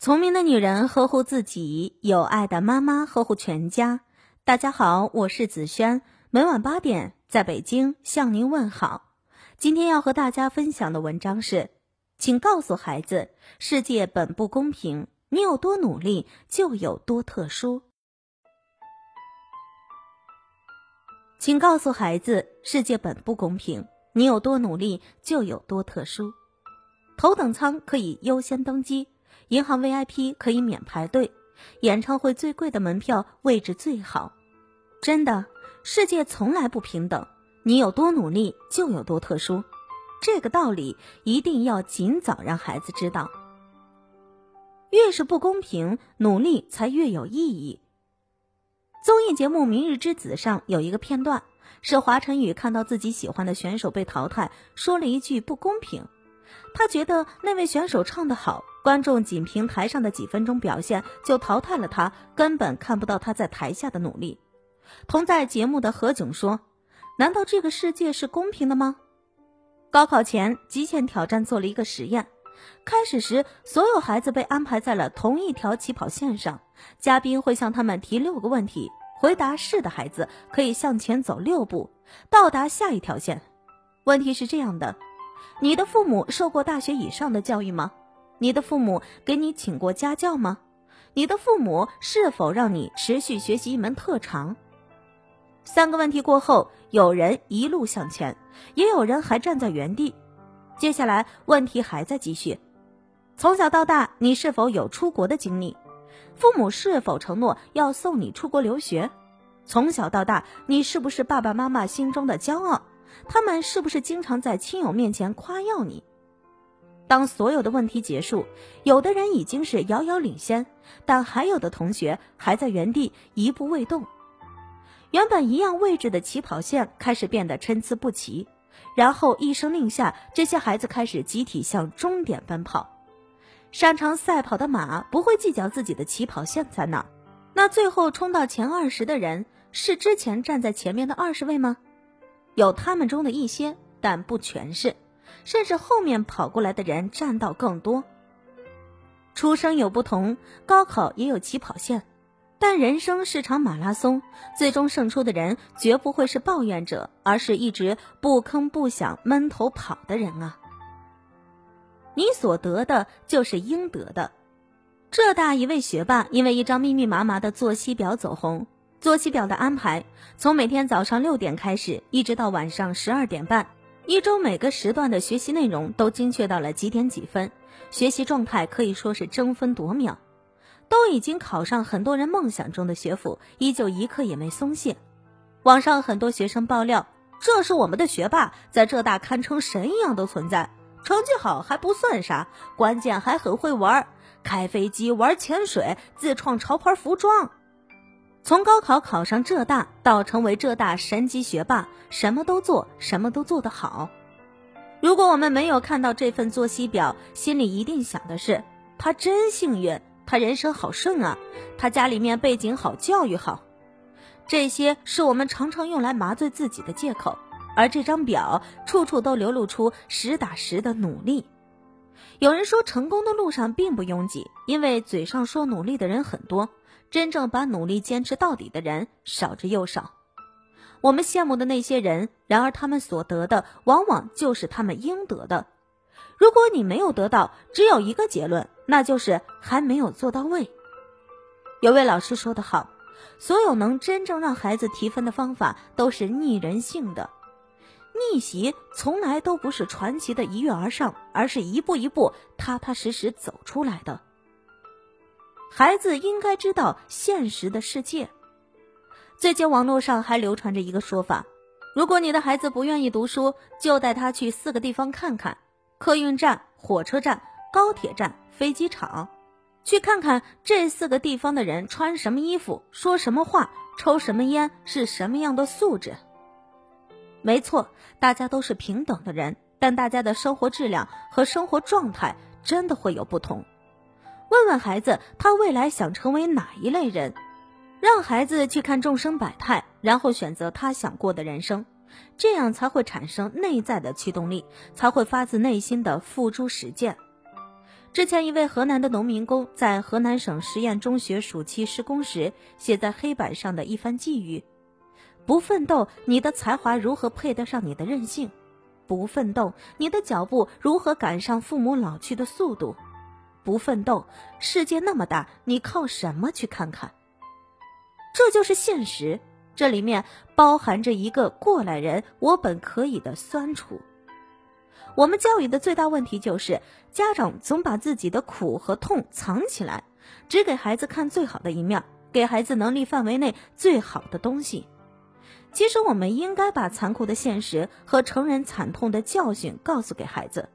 聪明的女人呵护自己，有爱的妈妈呵护全家。大家好，我是子轩，每晚八点在北京向您问好。今天要和大家分享的文章是，请告诉孩子，世界本不公平，你有多努力就有多特殊。请告诉孩子，世界本不公平，你有多努力就有多特殊。头等舱可以优先登机。银行 VIP 可以免排队，演唱会最贵的门票位置最好。真的，世界从来不平等，你有多努力就有多特殊。这个道理一定要尽早让孩子知道。越是不公平，努力才越有意义。综艺节目《明日之子》上有一个片段，是华晨宇看到自己喜欢的选手被淘汰，说了一句不公平。他觉得那位选手唱得好。观众仅凭台上的几分钟表现就淘汰了他，根本看不到他在台下的努力。同在节目的何炅说：“难道这个世界是公平的吗？”高考前，极限挑战做了一个实验。开始时，所有孩子被安排在了同一条起跑线上，嘉宾会向他们提六个问题，回答是的孩子可以向前走六步，到达下一条线。问题是这样的：你的父母受过大学以上的教育吗？你的父母给你请过家教吗？你的父母是否让你持续学习一门特长？三个问题过后，有人一路向前，也有人还站在原地。接下来问题还在继续：从小到大，你是否有出国的经历？父母是否承诺要送你出国留学？从小到大，你是不是爸爸妈妈心中的骄傲？他们是不是经常在亲友面前夸耀你？当所有的问题结束，有的人已经是遥遥领先，但还有的同学还在原地一步未动。原本一样位置的起跑线开始变得参差不齐，然后一声令下，这些孩子开始集体向终点奔跑。擅长赛跑的马不会计较自己的起跑线在哪，那最后冲到前二十的人是之前站在前面的二十位吗？有他们中的一些，但不全是。甚至后面跑过来的人占到更多。出生有不同，高考也有起跑线，但人生是场马拉松，最终胜出的人绝不会是抱怨者，而是一直不吭不响、闷头跑的人啊！你所得的就是应得的。浙大一位学霸因为一张密密麻麻的作息表走红，作息表的安排从每天早上六点开始，一直到晚上十二点半。一周每个时段的学习内容都精确到了几点几分，学习状态可以说是争分夺秒。都已经考上很多人梦想中的学府，依旧一刻也没松懈。网上很多学生爆料，这是我们的学霸，在浙大堪称神一样的存在。成绩好还不算啥，关键还很会玩，开飞机、玩潜水、自创潮牌服装。从高考考上浙大到成为浙大神级学霸，什么都做，什么都做得好。如果我们没有看到这份作息表，心里一定想的是：他真幸运，他人生好顺啊，他家里面背景好，教育好。这些是我们常常用来麻醉自己的借口，而这张表处处都流露出实打实的努力。有人说，成功的路上并不拥挤，因为嘴上说努力的人很多。真正把努力坚持到底的人少之又少，我们羡慕的那些人，然而他们所得的往往就是他们应得的。如果你没有得到，只有一个结论，那就是还没有做到位。有位老师说得好，所有能真正让孩子提分的方法都是逆人性的，逆袭从来都不是传奇的一跃而上，而是一步一步踏踏实实走出来的。孩子应该知道现实的世界。最近网络上还流传着一个说法：如果你的孩子不愿意读书，就带他去四个地方看看：客运站、火车站、高铁站、飞机场，去看看这四个地方的人穿什么衣服、说什么话、抽什么烟、是什么样的素质。没错，大家都是平等的人，但大家的生活质量和生活状态真的会有不同。问问孩子，他未来想成为哪一类人？让孩子去看众生百态，然后选择他想过的人生，这样才会产生内在的驱动力，才会发自内心的付诸实践。之前，一位河南的农民工在河南省实验中学暑期施工时，写在黑板上的一番寄语：“不奋斗，你的才华如何配得上你的任性？不奋斗，你的脚步如何赶上父母老去的速度？不奋斗，世界那么大，你靠什么去看看？”这就是现实，这里面包含着一个过来人我本可以的酸楚。我们教育的最大问题就是，家长总把自己的苦和痛藏起来，只给孩子看最好的一面，给孩子能力范围内最好的东西。其实，我们应该把残酷的现实和成人惨痛的教训告诉给孩子。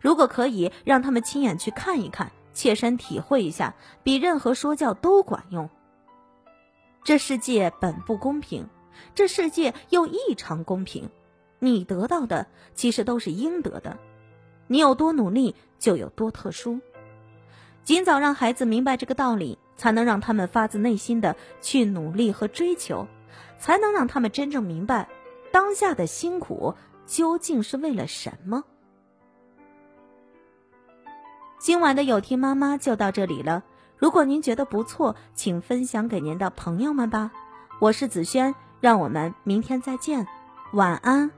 如果可以让他们亲眼去看一看，切身体会一下，比任何说教都管用。这世界本不公平，这世界又异常公平。你得到的其实都是应得的，你有多努力就有多特殊。尽早让孩子明白这个道理，才能让他们发自内心的去努力和追求，才能让他们真正明白当下的辛苦究竟是为了什么。今晚的有听妈妈就到这里了，如果您觉得不错，请分享给您的朋友们吧。我是子轩，让我们明天再见，晚安。